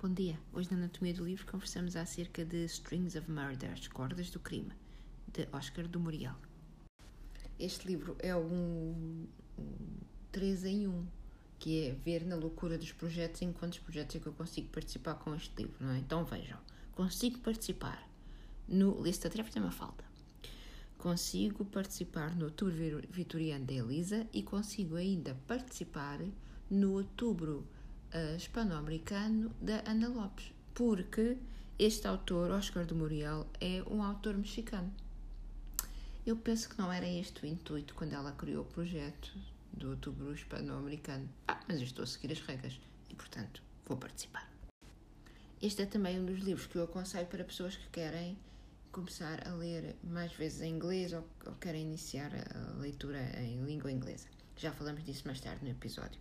Bom dia. Hoje na Anatomia do Livro conversamos acerca de Strings of Murder, As Cordas do Crime, de Oscar do Morial. Este livro é um, um 3 em 1, que é ver na loucura dos projetos em quantos projetos é que eu consigo participar com este livro, não é? Então vejam, consigo participar no Lista Tarefa tem uma falta. Consigo participar no Outubro Vitoriano da Elisa e consigo ainda participar no Outubro uh, hispano-americano da Ana Lopes, porque este autor, Oscar de Muriel, é um autor mexicano. Eu penso que não era este o intuito quando ela criou o projeto do Outubro Hispano-Americano. Ah, mas eu estou a seguir as regras e, portanto, vou participar. Este é também um dos livros que eu aconselho para pessoas que querem começar a ler mais vezes em inglês ou querem iniciar a leitura em língua inglesa. Já falamos disso mais tarde no episódio.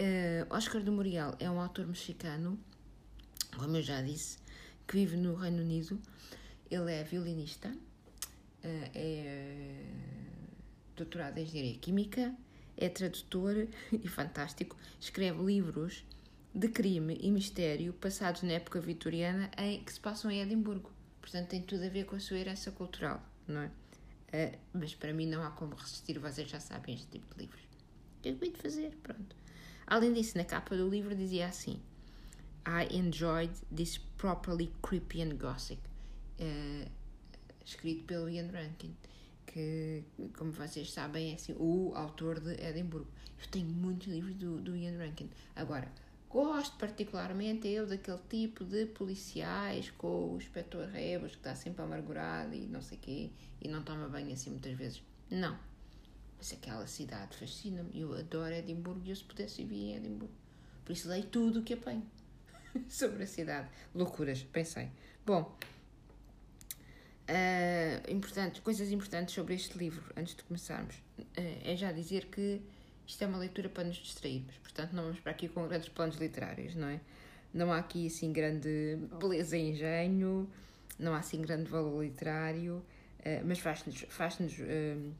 Uh, Oscar de Morial é um autor mexicano, como eu já disse, que vive no Reino Unido. Ele é violinista, uh, é doutorado em Engenharia Química, é tradutor e fantástico, escreve livros de crime e mistério passados na época vitoriana em, que se passam em Edimburgo. Portanto, tem tudo a ver com a sua herança cultural, não é? Uh, mas para mim não há como resistir, vocês já sabem este tipo de livros. O que é que de fazer? Pronto. Além disso, na capa do livro dizia assim: I enjoyed this properly creepy and gothic. Uh, escrito pelo Ian Rankin, que, como vocês sabem, é assim, o autor de Edimburgo. Eu tenho muitos livros do, do Ian Rankin. Agora, gosto particularmente eu daquele tipo de policiais com o inspetor Rebos que está sempre amargurado e não sei quê e não toma banho assim muitas vezes. Não mas aquela cidade fascina-me. Eu adoro Edimburgo e eu, se pudesse, viver em Edimburgo. Por isso leio tudo o que apanho sobre a cidade. Loucuras, pensei. Bom, uh, importante, coisas importantes sobre este livro, antes de começarmos, uh, é já dizer que isto é uma leitura para nos distrairmos. Portanto, não vamos para aqui com grandes planos literários, não é? Não há aqui, assim, grande beleza e engenho, não há, assim, grande valor literário, uh, mas faz-nos... Faz, -nos, faz -nos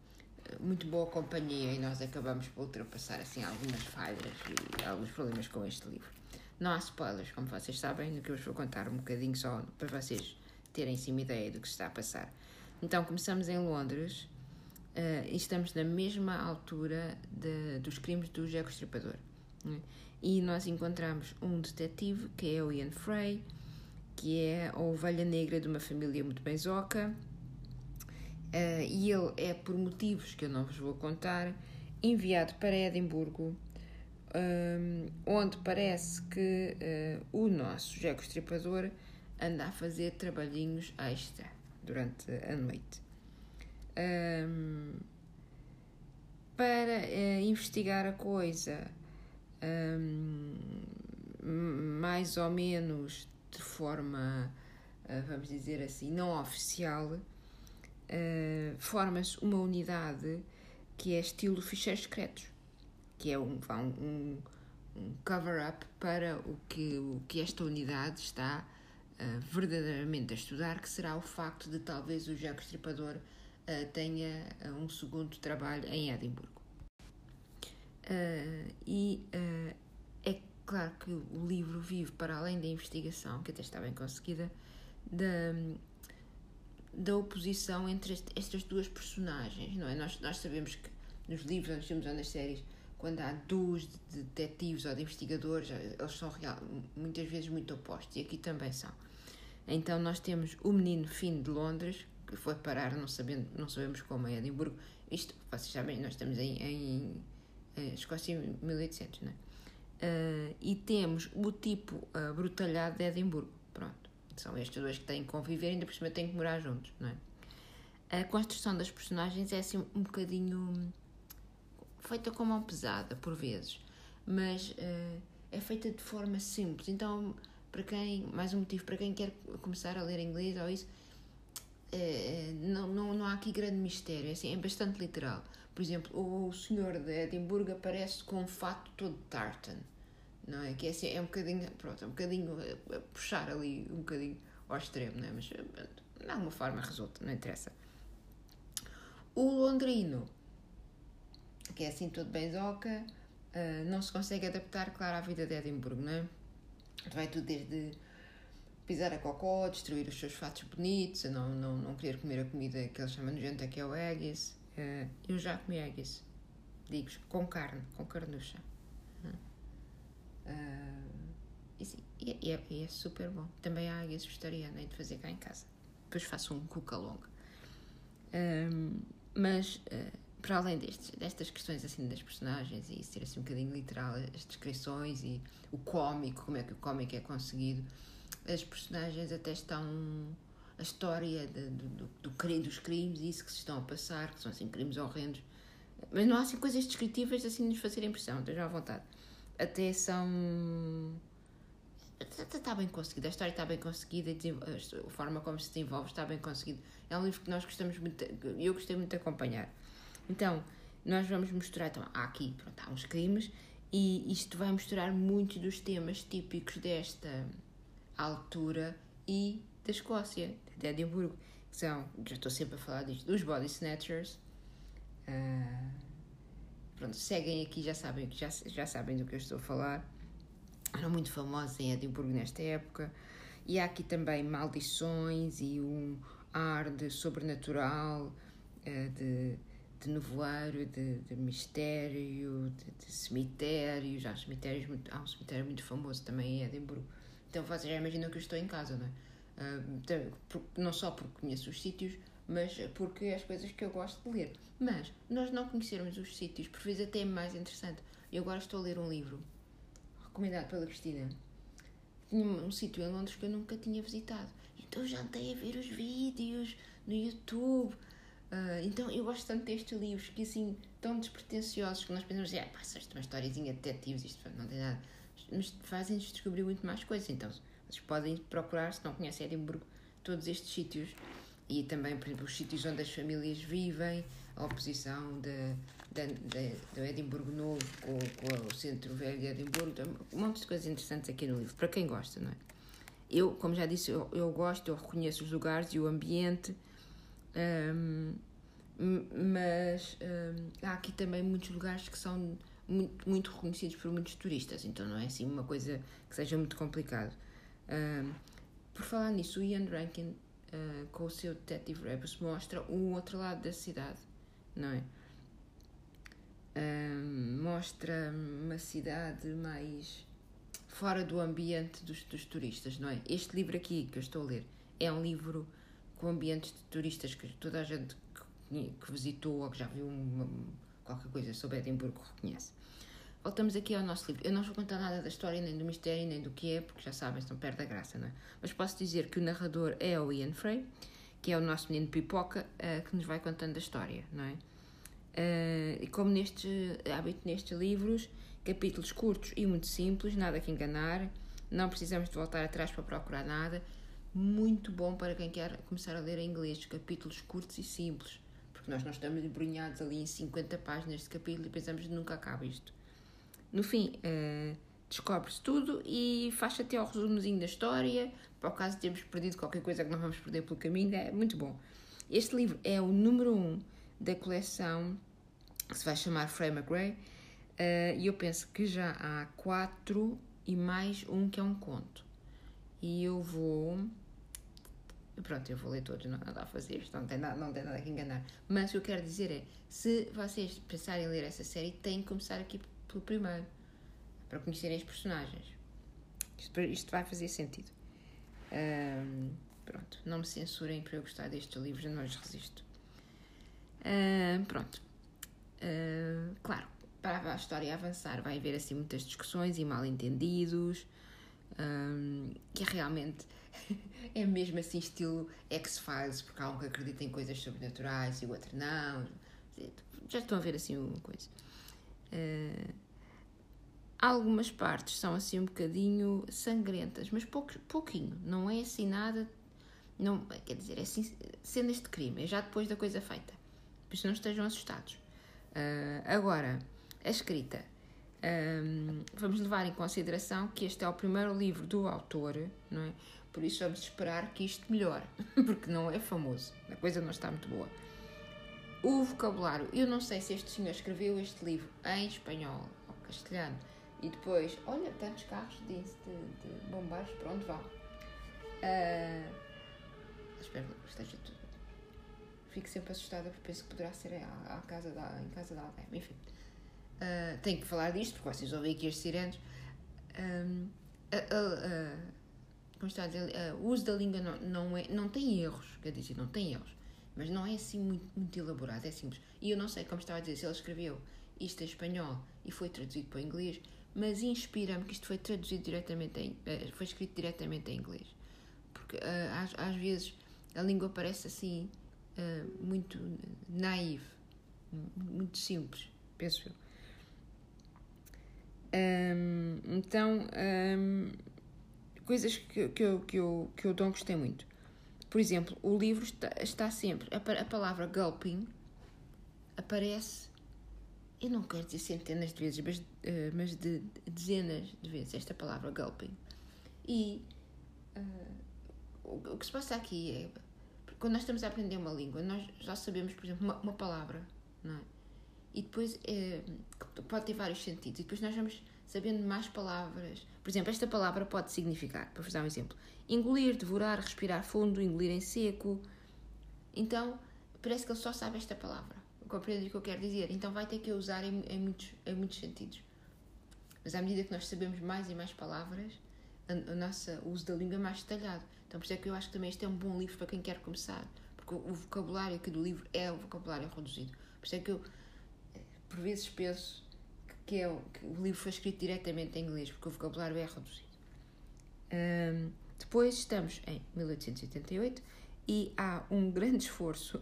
muito boa companhia e nós acabamos por ultrapassar assim algumas falhas e alguns problemas com este livro. Não há spoilers, como vocês sabem, no que eu vos vou contar um bocadinho só para vocês terem sim ideia do que se está a passar. Então, começamos em Londres uh, e estamos na mesma altura de, dos crimes do Jack Estripador. Né? E nós encontramos um detetive, que é o Ian Frey, que é a ovelha negra de uma família muito benzoca, Uh, e ele é, por motivos que eu não vos vou contar, enviado para Edimburgo, um, onde parece que uh, o nosso Jeco Estripador anda a fazer trabalhinhos extra durante a noite. Um, para uh, investigar a coisa um, mais ou menos de forma, vamos dizer assim, não oficial, uh, forma-se uma unidade que é estilo ficheiros secretos, que é um, um, um cover-up para o que, o que esta unidade está uh, verdadeiramente a estudar, que será o facto de talvez o Jaco Estripador uh, tenha um segundo trabalho em Edimburgo. e é claro que o livro vive para além da investigação, que até está bem conseguida, da, da oposição entre estas duas personagens, não é? Nós, nós sabemos que nos livros, nos filmes ou nas séries, quando há duas detetives ou de investigadores, eles são real, muitas vezes muito opostos, e aqui também são. Então nós temos o menino Finn de Londres, que foi parar, não, sabendo, não sabemos como, em Edimburgo. Isto, vocês sabem, nós estamos em, em, em Escócia em 1800, não é? Uh, e temos o tipo uh, brutalhado de Edimburgo, pronto. São estes dois que têm que conviver, ainda por cima têm que morar juntos, não é? A construção das personagens é assim um bocadinho feita com mão pesada, por vezes, mas uh, é feita de forma simples. Então, para quem, mais um motivo, para quem quer começar a ler inglês ou isso, uh, não, não, não há aqui grande mistério, é, assim, é bastante literal. Por exemplo, o senhor de Edimburgo aparece com um fato todo tartan não é? Que é, assim, é um bocadinho, pronto, é um bocadinho a, a puxar ali um bocadinho ao extremo, não é? Mas de alguma forma resulta, não interessa. O londrino, que é assim todo bem zoca, uh, não se consegue adaptar, claro, à vida de Edimburgo, não é? Vai tudo desde pisar a cocó, destruir os seus fatos bonitos, não, não, não querer comer a comida que eles chamam gente que é o haggis. Uh, eu já comi haggis, digo com carne, com carnucha. Uh, e, sim, e, é, e, é, super bom. Também há haggis vegetariana, de fazer cá em casa. Depois faço um cuca longa. Um, mas, uh, para além destes, destas questões assim das personagens e ser assim um bocadinho literal, as descrições e o cómico, como é que o cómico é conseguido, as personagens até estão a história de, do, do, do, dos crimes e isso que se estão a passar, que são assim crimes horrendos. Mas não há assim coisas descritivas assim de nos fazer impressão, estejam à vontade. Até são. Está bem conseguido, a história está bem conseguida, a forma como se desenvolve está bem conseguido. É um livro que nós gostamos muito, eu gostei muito de acompanhar. Então, nós vamos mostrar, então, há aqui, pronto, há uns crimes, e isto vai mostrar muitos dos temas típicos desta altura e da Escócia, de Edimburgo, que são, já estou sempre a falar disto, dos body snatchers. Uh, pronto, seguem aqui, já sabem, já, já sabem do que eu estou a falar. Eram muito famosos em Edimburgo nesta época. E há aqui também maldições e um ar de sobrenatural, uh, de, de nevoeiro, de, de mistério, de, de cemitérios. Há, cemitérios muito, há um cemitério muito famoso também em Edimburgo então vocês já imaginam que eu estou em casa, não é? Uh, não só porque conheço os sítios, mas porque é as coisas que eu gosto de ler. Mas nós não conhecermos os sítios, por vezes até é mais interessante. Eu agora estou a ler um livro recomendado pela Cristina. Tinha um sítio em Londres que eu nunca tinha visitado. Então já andei a ver os vídeos no YouTube. Uh, então eu gosto tanto destes livros que assim tão despretensiosos que nós pensamos, ah, pá, isto é uma historiazinha de detetives, isto não tem nada nos fazem-nos descobrir muito mais coisas. Então, vocês podem procurar, se não conhecem Edimburgo, todos estes sítios e também, por exemplo, os sítios onde as famílias vivem, a oposição do Edimburgo Novo com, com, o Centro Velho de Edimburgo, um monte de coisas interessantes aqui no livro, para quem gosta, não é? Eu, como já disse, eu, eu gosto, eu reconheço os lugares e o ambiente, um, mas um, há aqui também muitos lugares que são muito, muito reconhecidos por muitos turistas, então não é assim uma coisa que seja muito complicado. Um, por falar nisso, o Ian Rankin, uh, com o seu Detective Rebus, mostra um outro lado da cidade, não é? Um, mostra uma cidade mais fora do ambiente dos, dos turistas, não é? Este livro aqui que eu estou a ler é um livro com ambientes de turistas que toda a gente que, que visitou ou que já viu uma, qualquer coisa sobre Edimburgo reconhece. Voltamos aqui ao nosso livro. Eu não vou contar nada da história, nem do mistério, nem do que é, porque já sabem, estão perto da graça, não é? Mas posso dizer que o narrador é o Ian Frey, que é o nosso menino pipoca, uh, que nos vai contando a história, não é? Uh, e como neste hábito nestes livros, capítulos curtos e muito simples, nada que enganar, não precisamos de voltar atrás para procurar nada. Muito bom para quem quer começar a ler em inglês, capítulos curtos e simples, porque nós não estamos embrunhados ali em 50 páginas de capítulo e pensamos que nunca acaba isto. No fim, uh, descobre-se tudo e faz até ao resumozinho da história, para o caso de termos perdido qualquer coisa que não vamos perder pelo caminho, é muito bom. Este livro é o número 1 um da coleção que se vai chamar Frey McRae uh, e eu penso que já há quatro e mais um que é um conto. E eu vou. Pronto, eu vou ler todos, não há nada a fazer, isto não tem nada, não tem nada que enganar. Mas o que eu quero dizer é: se vocês pensarem em ler essa série, têm que começar aqui pelo primeiro, para conhecerem os personagens. Isto, isto vai fazer sentido. Um, pronto, não me censurem para eu gostar destes livros, eu não lhes resisto. Um, pronto. Claro, para a história avançar vai haver assim muitas discussões e mal entendidos um, que realmente é mesmo assim estilo X-Files, porque há um que acredita em coisas sobrenaturais e o outro não. Já estão a ver assim uma coisa. Uh, algumas partes são assim um bocadinho sangrentas, mas pouco, pouquinho, não é assim nada. Não, quer dizer, é assim, cenas de crime, é já depois da coisa feita. Por isso não estejam assustados. Uh, agora, a escrita. Um, vamos levar em consideração que este é o primeiro livro do autor, não é? Por isso vamos esperar que isto melhore, porque não é famoso, a coisa não está muito boa. O vocabulário, eu não sei se este senhor escreveu este livro em espanhol ou castelhano e depois, olha, tantos carros de, de, de baixo, pronto, vá. Uh, espero que esteja tudo. Fico sempre assustada porque penso que poderá ser à casa da, em casa de alguém. Enfim, uh, tenho que falar disto porque vocês ouvem aqui as sirenes. Um, como está a dizer, o uso da língua não, não, é, não tem erros, quer dizer, não tem erros, mas não é assim muito, muito elaborado, é simples. E eu não sei, como estava a dizer, se ele escreveu isto em espanhol e foi traduzido para o inglês, mas inspira-me que isto foi traduzido diretamente em, uh, foi escrito diretamente em inglês. Porque uh, às, às vezes a língua parece assim uh, muito naive, muito simples, penso eu. Um, então, um, coisas que, que, eu, que, eu, que eu não gostei muito. Por exemplo, o livro está, está sempre. A, a palavra gulping aparece eu não quero dizer centenas de vezes, mas, uh, mas de dezenas de vezes esta palavra gulping. E uh, o, que se passa aqui é, quando nós estamos a aprender uma língua, nós já sabemos, por exemplo, uma, uma palavra, não é? E depois é, pode ter vários sentidos, e depois nós vamos sabendo mais palavras. Por exemplo, esta palavra pode significar, para vos dar um exemplo, engolir, devorar, respirar fundo, engolir em seco. Então, parece que ele só sabe esta palavra compreende o que eu quero dizer. Então vai ter que usar em, em, muitos, em muitos sentidos. Mas à medida que nós sabemos mais e mais palavras, a nossa, o uso da língua é mais detalhado. Então por isso é que eu acho que também este é um bom livro para quem quer começar. Porque o, o vocabulário aqui do livro é o vocabulário reduzido. Por isso é que eu, por vezes, penso que, é o, que o livro foi escrito diretamente em inglês, porque o vocabulário é reduzido. Um, depois estamos em 1888 e há um grande esforço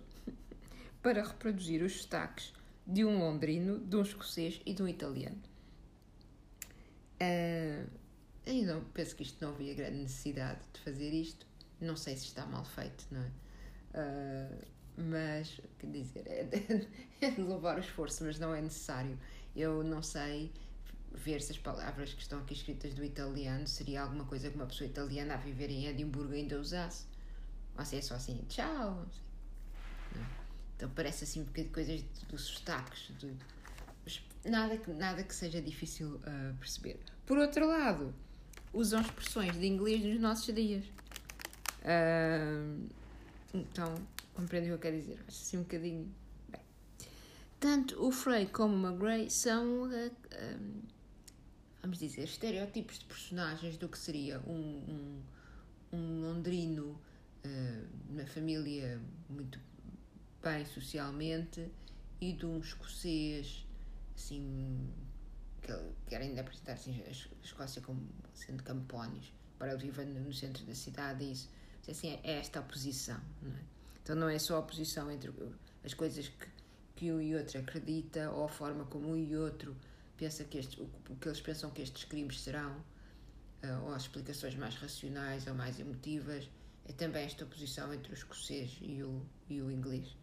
para reproduzir os sotaques de um londrino, de um escocês e de um italiano. Uh, eu não, penso que isto não havia grande necessidade de fazer isto. Não sei se está mal feito, não é? Uh, mas, quer dizer, é de, é de louvar o esforço, mas não é necessário. Eu não sei ver se as palavras que estão aqui escritas do italiano seria alguma coisa que uma pessoa italiana a viver em Edimburgo ainda usasse. Ou se é só assim, tchau. Não. Então parece assim um bocadinho de coisas dos sotaques, de, nada, que, nada que seja difícil uh, perceber. Por outro lado, usam expressões de inglês nos nossos dias. Uh, então, compreendem o que eu quero dizer? Acho assim um bocadinho. Bem. Tanto o Frey como o McGray são, uh, vamos dizer, estereótipos de personagens do que seria um, um, um londrino, uma família muito bem socialmente e de um escocês assim que querem apresentar assim, a Escócia como sendo campónios para ele viver no centro da cidade e isso assim, é esta oposição não é? então não é só a oposição entre as coisas que, que um e outro acredita ou a forma como um e outro pensa que estes, o que eles pensam que estes crimes serão uh, ou as explicações mais racionais ou mais emotivas é também esta oposição entre o escocês e o, e o inglês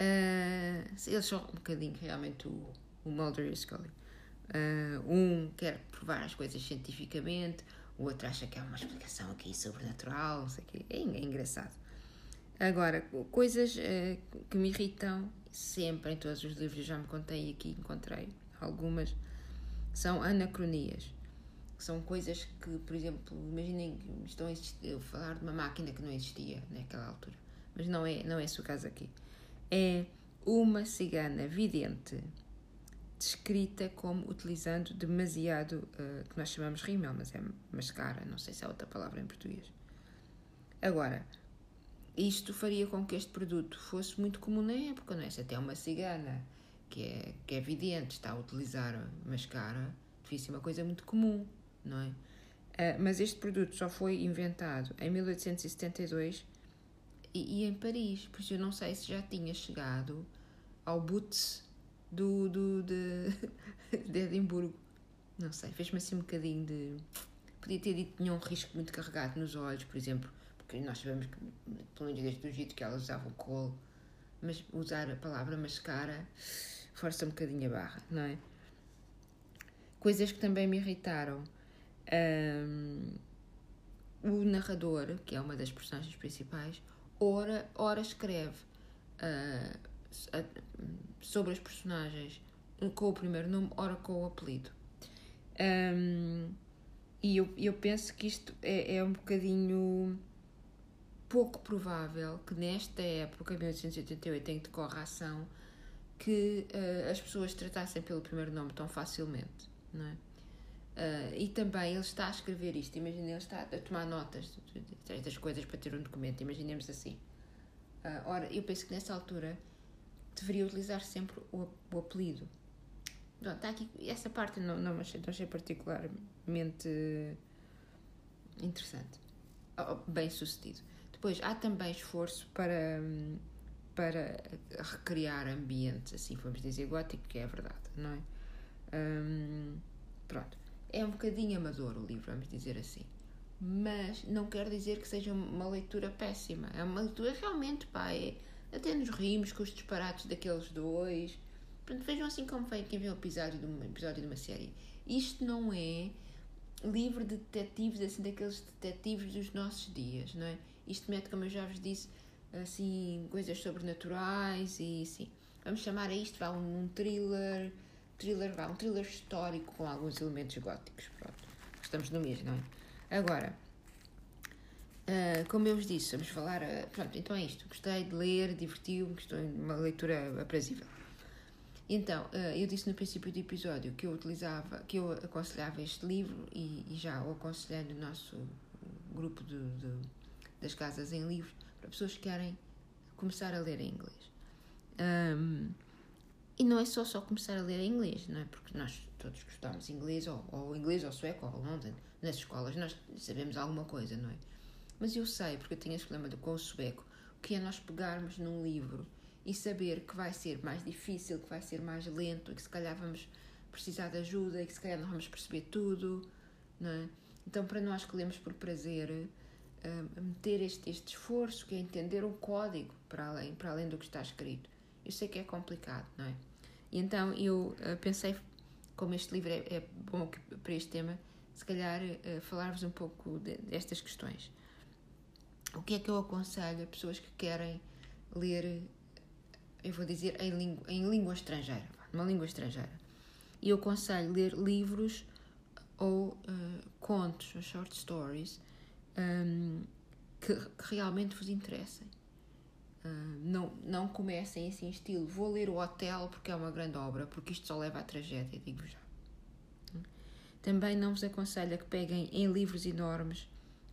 Uh, eles são um bocadinho realmente o, o Mulder e o Scully. Uh, um quer provar as coisas cientificamente, o outro acha que há uma explicação aqui sobrenatural, não sei o quê. É, é engraçado. Agora, coisas uh, que me irritam sempre em todos os livros, já me contei aqui, encontrei algumas, são anacronias. São coisas que, por exemplo, imaginem que estão a, existir, a falar de uma máquina que não existia naquela altura. Mas não é, não é esse o caso aqui é uma cigana vidente, descrita como utilizando demasiado, uh, que nós chamamos rímel, mas é mascara, não sei se há outra palavra em português. Agora, isto faria com que este produto fosse muito comum na época, não é? Se até uma cigana que é, que é vidente está a utilizar mascara, devia ser uma coisa muito comum, não é? Uh, mas este produto só foi inventado em 1872 e, e, em Paris, por isso eu não sei se já tinha chegado ao Boots do, do, de, de Edimburgo. Não sei, fez-me assim um bocadinho de. Podia ter dito que tinha um risco muito carregado nos olhos, por exemplo, porque nós sabemos que, pelo menos desde o Egito, que elas usavam colo, mas usar a palavra mascara força um bocadinho a barra, não é? Coisas que também me irritaram. Um, o narrador, que é uma das personagens principais, ora, ora escreve uh, sobre as personagens com o primeiro nome, ora com o apelido. Um, e eu, eu penso que isto é, é um bocadinho pouco provável que nesta época, 1888, em que decorre a ação, que uh, as pessoas tratassem pelo primeiro nome tão facilmente, não é? Uh, e também ele está a escrever isto, imagina, ele está a tomar notas das coisas para ter um documento, imaginemos assim. Uh, ora, eu penso que nessa altura deveria utilizar sempre o, o apelido. Pronto, está aqui, essa parte não, não, achei, não achei particularmente interessante, bem sucedido. Depois, há também esforço para, para recriar ambientes, assim vamos dizer, gótico, que é verdade, não é? Um, pronto. É um bocadinho amador o livro, vamos dizer assim. Mas não quer dizer que seja uma leitura péssima. É uma leitura realmente, pá, é, até nos rimos com os disparates daqueles dois. Portanto, vejam assim como vem quem vê um episódio de, um episódio de uma série. Isto não é livro de detetives, assim, daqueles detetives dos nossos dias, não é? Isto mete, como eu já vos disse, assim, coisas sobrenaturais e assim. Vamos chamar a isto, vá, um thriller, thriller, vá, um thriller histórico com alguns elementos góticos, pronto. Estamos no mês, não é? Agora, Uh, como eu vos disse, vamos falar. Uh, pronto, então é isto. Gostei de ler, divertiu-me, estou uma leitura aprazível. Então, uh, eu disse no princípio do episódio que eu utilizava, que eu aconselhava este livro e, e já o aconselhei no nosso grupo de, de, das casas em livros para pessoas que querem começar a ler em inglês. Um, e não é só só começar a ler em inglês, não é? Porque nós todos gostamos inglês, ou, ou inglês, ou sueco, ou alemão, nas escolas nós sabemos alguma coisa, não é? Mas eu sei, porque eu tenho esse problema com o sueco, que é nós pegarmos num livro e saber que vai ser mais difícil, que vai ser mais lento, que se calhar vamos precisar de ajuda e que se calhar não vamos perceber tudo, não é? Então, para nós que lemos por prazer, uh, meter este, este esforço, que é entender o código para além, para além do que está escrito, eu sei que é complicado, não é? E então eu uh, pensei, como este livro é, é bom para este tema, se calhar uh, falar-vos um pouco de, destas questões. O que é que eu aconselho a pessoas que querem ler, eu vou dizer, em língua, em língua estrangeira, numa língua estrangeira? E eu aconselho ler livros ou uh, contos, ou short stories, um, ehm, que, que, realmente vos interessem. Uh, não, não comecem assim, estilo, vou ler o Hotel porque é uma grande obra, porque isto só leva à tragédia, digo já. Também não vos aconselho a que peguem em livros enormes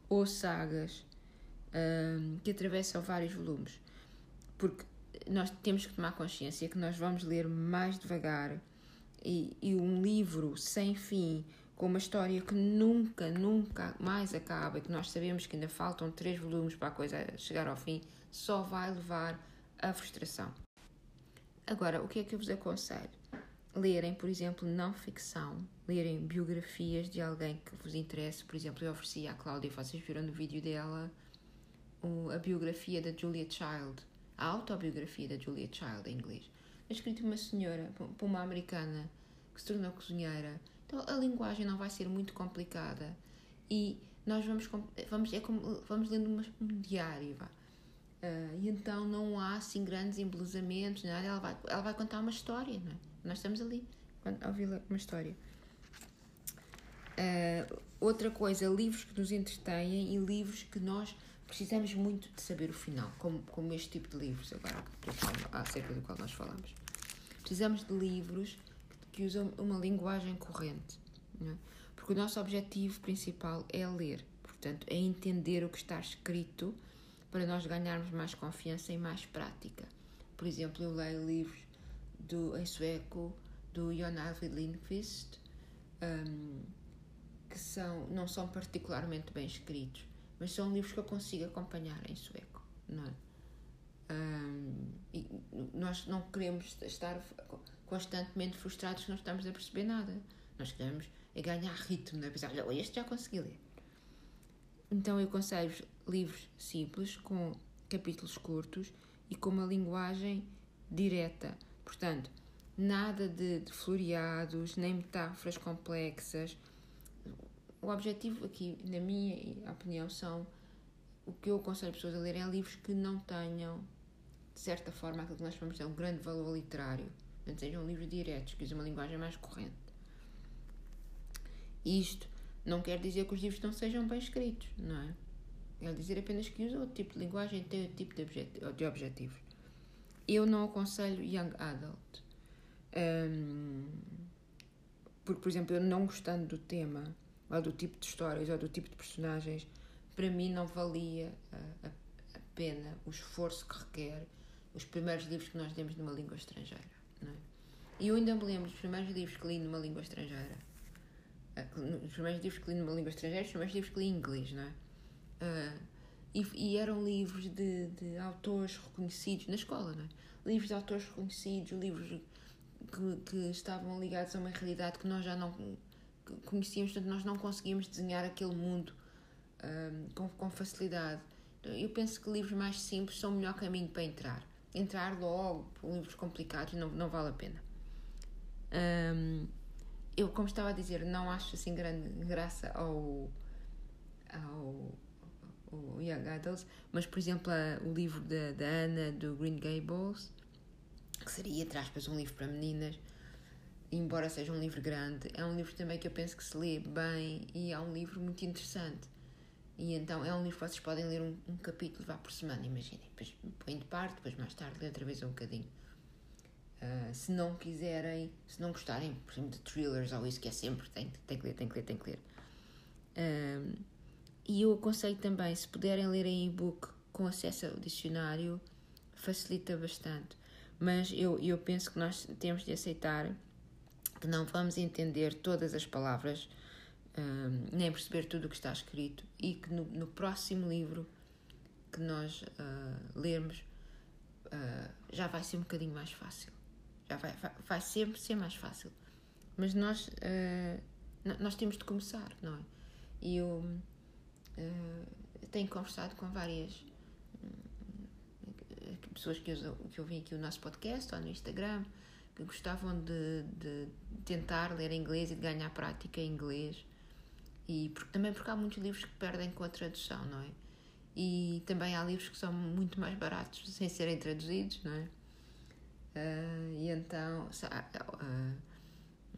ou sagas que atravessam vários volumes, porque nós temos que tomar consciência que nós vamos ler mais devagar e, e um livro sem fim, com uma história que nunca, nunca mais acaba e que nós sabemos que ainda faltam três volumes para a coisa chegar ao fim, só vai levar à frustração. Agora, o que é que eu vos aconselho? Lerem, por exemplo, não ficção, lerem biografias de alguém que vos interesse. Por exemplo, eu ofereci à Cláudia, vocês viram no vídeo dela, a biografia da Julia Child, a autobiografia da Julia Child em inglês. É escrito uma senhora, por uma americana que se tornou cozinheira. Então a linguagem não vai ser muito complicada e nós vamos vamos é como vamos lendo um diário, vá. Uh, e então não há assim grandes embelezamentos, nada. Ela vai, ela vai contar uma história, não é? Nós estamos ali a ouvir uma história. Uh, outra coisa, livros que nos entretêm e livros que nós precisamos muito de saber o final, como, como este tipo de livros, agora acerca do qual nós falamos. Precisamos de livros que usam uma linguagem corrente, é? porque o nosso objetivo principal é ler, portanto, é entender o que está escrito para nós ganharmos mais confiança e mais prática. Por exemplo, eu leio livros do, em sueco do Jon Arvid Lindqvist, um, que são, não são particularmente bem escritos, mas são livros que eu consigo acompanhar em sueco, não é? Um, e nós não queremos estar constantemente frustrados que não estamos a perceber nada. Nós queremos é ganhar ritmo, não é? Pensar, olha, este já consegui ler. Então eu aconselho livros simples, com capítulos curtos e com uma linguagem direta. Portanto, nada de, de floreados, nem metáforas complexas o objetivo aqui, na minha opinião, são o que eu aconselho pessoas a lerem é livros que não tenham, de certa forma, aquilo que nós chamamos de um grande valor literário, não sejam livros diretos, que usem uma linguagem mais corrente. Isto Não quer dizer que os livros não sejam bem escritos, não é? Quer dizer apenas que usa outro tipo de linguagem tem outro tipo de, objet de objetivos. Eu não aconselho Young Adult. Um, porque, por exemplo, eu não gostando do tema, ou do tipo de histórias, ou do tipo de personagens, para mim não valia a, a, pena o esforço que requer os primeiros livros que nós lemos numa língua estrangeira. Não é? E eu ainda me lembro dos primeiros livros que li numa língua estrangeira. Ah, os primeiros livros que li numa língua estrangeira, os primeiros livros que li em inglês, não é? Uh, e, e, eram livros de, de autores reconhecidos na escola, não é? Livros de autores reconhecidos, livros que, que estavam ligados a uma realidade que nós já não conhecíamos, portanto, nós não conseguíamos desenhar aquele mundo um, com, com facilidade. Eu penso que livros mais simples são o melhor caminho para entrar. Entrar logo por livros complicados não, não vale a pena. Um, eu, como estava a dizer, não acho assim grande graça ao, ao, ao Young Adults, mas, por exemplo, o livro da, da Ana do Green Gables, que seria, entre aspas, um livro para meninas, embora seja um livro grande, é um livro também que eu penso que se lê bem e é um livro muito interessante. E então é um livro que vocês podem ler um, um capítulo vá por semana, imaginem. Depois põem de parte, depois mais tarde lê outra vez um bocadinho. Uh, se não quiserem, se não gostarem, por exemplo, de thrillers ou isso que é sempre, tem, tem que ler, tem que ler, tem que ler. Uh, e eu aconselho também, se puderem ler em e-book com acesso ao dicionário, facilita bastante. Mas eu, eu penso que nós temos de aceitar que não vamos entender todas as palavras um, nem perceber tudo o que está escrito e que no, no próximo livro que nós uh, lermos uh, já vai ser um bocadinho mais fácil. Já vai, vai, vai sempre ser mais fácil. Mas nós, uh, nós temos de começar, não é? E eu tenho conversado com várias hum, pessoas que, usam, que ouvem aqui o nosso podcast ou no Instagram que gostavam de, de tentar ler inglês e de ganhar prática em inglês e porque, também porque há muitos livros que perdem com a tradução, não é? E também há livros que são muito mais baratos sem serem traduzidos, não é? Uh, e então, uh,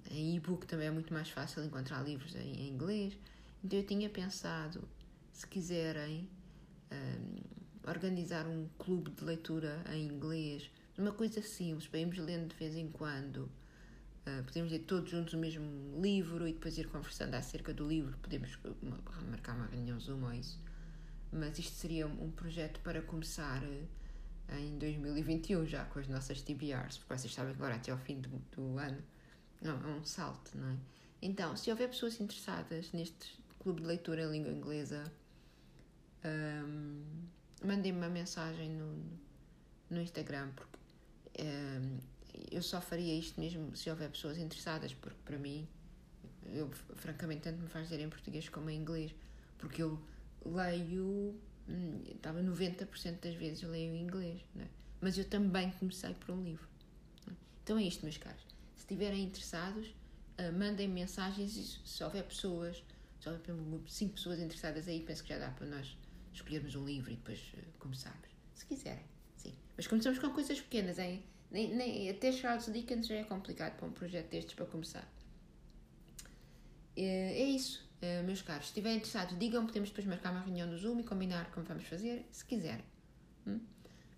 em e-book também é muito mais fácil encontrar livros em, inglês. Então eu tinha pensado, se quiserem, uh, organizar um clube de leitura em inglês, uma coisa simples, para irmos lendo de vez em quando Uh, podemos ler todos juntos o mesmo livro e depois ir conversando acerca do livro. Podemos marcar uma reunião Zoom ou isso. Mas isto seria um projeto para começar uh, em 2021, já com as nossas TBRs, porque vocês sabem que agora até ao fim do, do ano não, é um salto, não é? Então, se houver pessoas interessadas neste clube de leitura em língua inglesa, um, mandem-me uma mensagem no, no Instagram, porque um, eu só faria isto mesmo se houver pessoas interessadas, porque para mim, eu francamente tanto me faz dizer em português como em inglês, porque eu leio, estava 90% das vezes leio em inglês, é? mas eu também comecei por um livro. É? Então é isto, meus caros. Se estiverem interessados, uh, mandem mensagens e se houver pessoas, se houver cinco pessoas interessadas aí, penso que já dá para nós escolhermos um livro e depois uh, começarmos. Se quiserem, sim. Mas começamos com coisas pequenas, hein? Nem, nem, até Charles Dickens já é complicado para um projeto destes para começar. É, é isso, é, meus caros. Se estiverem interessados, digam, podemos depois marcar uma reunião do Zoom e combinar como vamos fazer, se quiserem. Hum?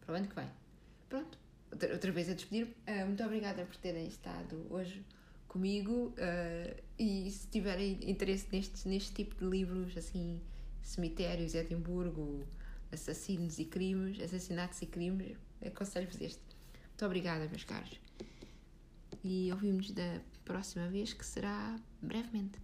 Para o ano que vem. Pronto, outra, outra vez a despedir. Uh, muito obrigada por terem estado hoje comigo uh, e se tiverem interesse neste, neste tipo de livros, assim, cemitérios, Edimburgo, assassinos e crimes, assassinatos e crimes, aconselho-vos este. Muito obrigada, meus caros. E ouvimos da próxima vez, que será brevemente.